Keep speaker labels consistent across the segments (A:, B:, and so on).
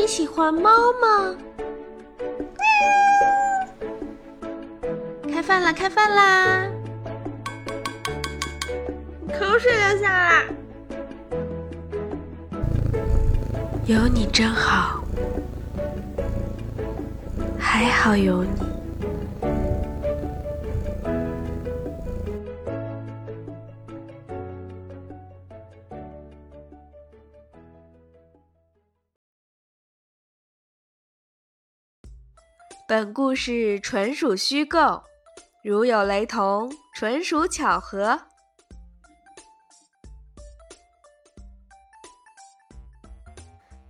A: 你喜欢猫吗？开饭啦！开饭啦！
B: 口水流下来。
A: 有你真好，还好有你。本故事纯属虚构，如有雷同，纯属巧合。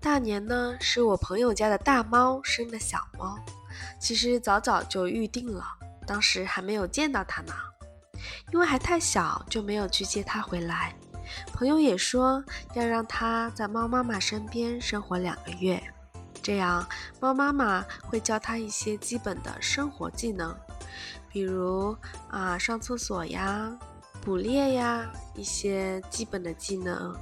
A: 大年呢，是我朋友家的大猫生的小猫，其实早早就预定了，当时还没有见到它呢，因为还太小，就没有去接它回来。朋友也说要让它在猫妈妈身边生活两个月。这样，猫妈妈会教它一些基本的生活技能，比如啊上厕所呀、捕猎呀一些基本的技能。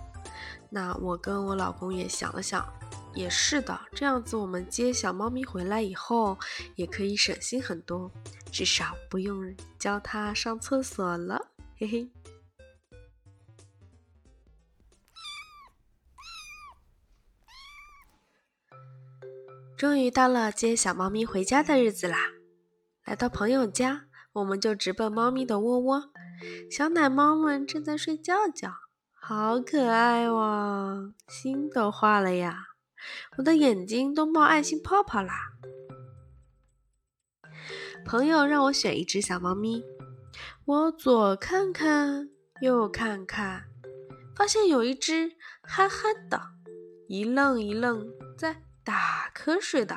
A: 那我跟我老公也想了想，也是的，这样子我们接小猫咪回来以后也可以省心很多，至少不用教它上厕所了，嘿嘿。终于到了接小猫咪回家的日子啦！来到朋友家，我们就直奔猫咪的窝窝。小奶猫们正在睡觉觉，好可爱哇！心都化了呀，我的眼睛都冒爱心泡泡啦！朋友让我选一只小猫咪，我左看看，右看看，发现有一只憨憨的，一愣一愣在。打瞌睡的，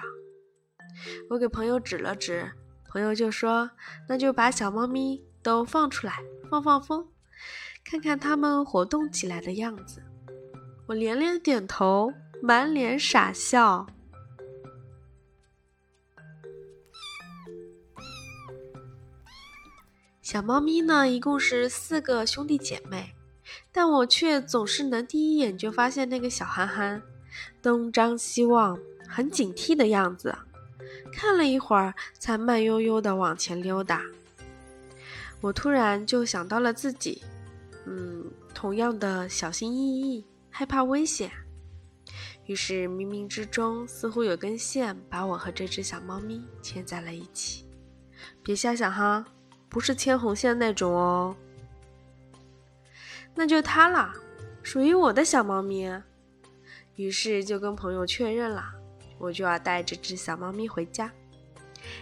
A: 我给朋友指了指，朋友就说：“那就把小猫咪都放出来，放放风，看看它们活动起来的样子。”我连连点头，满脸傻笑。小猫咪呢，一共是四个兄弟姐妹，但我却总是能第一眼就发现那个小憨憨。东张西望，很警惕的样子。看了一会儿，才慢悠悠地往前溜达。我突然就想到了自己，嗯，同样的小心翼翼，害怕危险。于是冥冥之中，似乎有根线把我和这只小猫咪牵在了一起。别瞎想哈，不是牵红线那种哦。那就它了，属于我的小猫咪。于是就跟朋友确认了，我就要带这只小猫咪回家。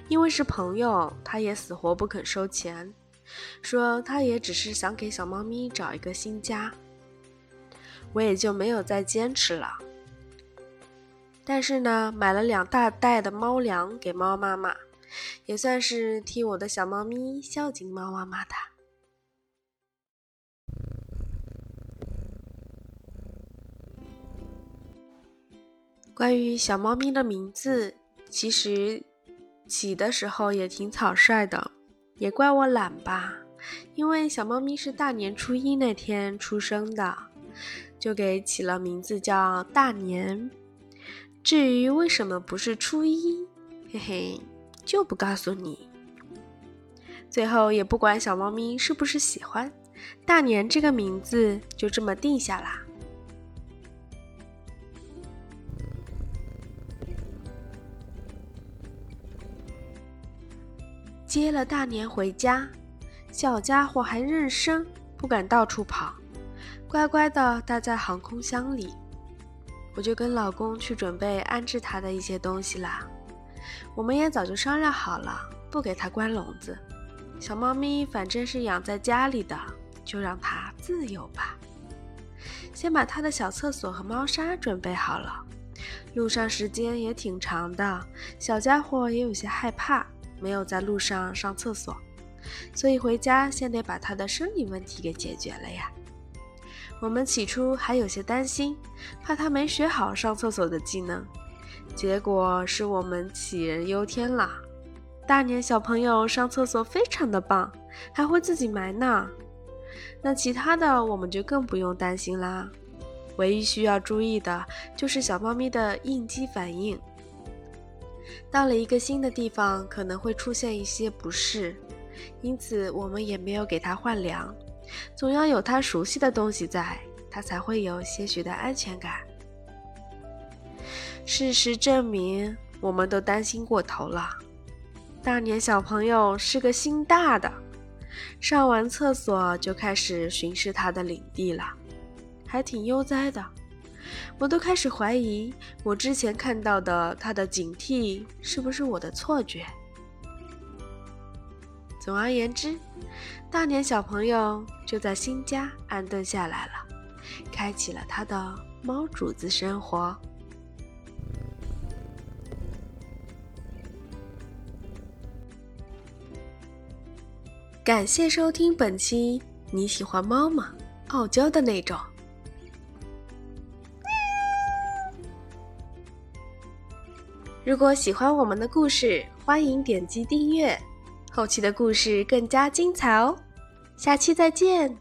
A: 因为是朋友，他也死活不肯收钱，说他也只是想给小猫咪找一个新家。我也就没有再坚持了。但是呢，买了两大袋的猫粮给猫妈妈，也算是替我的小猫咪孝敬猫妈妈的。关于小猫咪的名字，其实起的时候也挺草率的，也怪我懒吧。因为小猫咪是大年初一那天出生的，就给起了名字叫大年。至于为什么不是初一，嘿嘿，就不告诉你。最后也不管小猫咪是不是喜欢，大年这个名字就这么定下啦。接了大年回家，小家伙还认生，不敢到处跑，乖乖的待在航空箱里。我就跟老公去准备安置它的一些东西啦。我们也早就商量好了，不给它关笼子。小猫咪反正是养在家里的，就让它自由吧。先把它的小厕所和猫砂准备好了。路上时间也挺长的，小家伙也有些害怕。没有在路上上厕所，所以回家先得把他的生理问题给解决了呀。我们起初还有些担心，怕他没学好上厕所的技能，结果是我们杞人忧天了。大年小朋友上厕所非常的棒，还会自己埋呢。那其他的我们就更不用担心啦。唯一需要注意的就是小猫咪的应激反应。到了一个新的地方，可能会出现一些不适，因此我们也没有给它换粮。总要有它熟悉的东西在，它才会有些许的安全感。事实证明，我们都担心过头了。大年小朋友是个心大的，上完厕所就开始巡视他的领地了，还挺悠哉的。我都开始怀疑，我之前看到的他的警惕是不是我的错觉。总而言之，大年小朋友就在新家安顿下来了，开启了他的猫主子生活。感谢收听本期。你喜欢猫吗？傲娇的那种。如果喜欢我们的故事，欢迎点击订阅，后期的故事更加精彩哦！下期再见。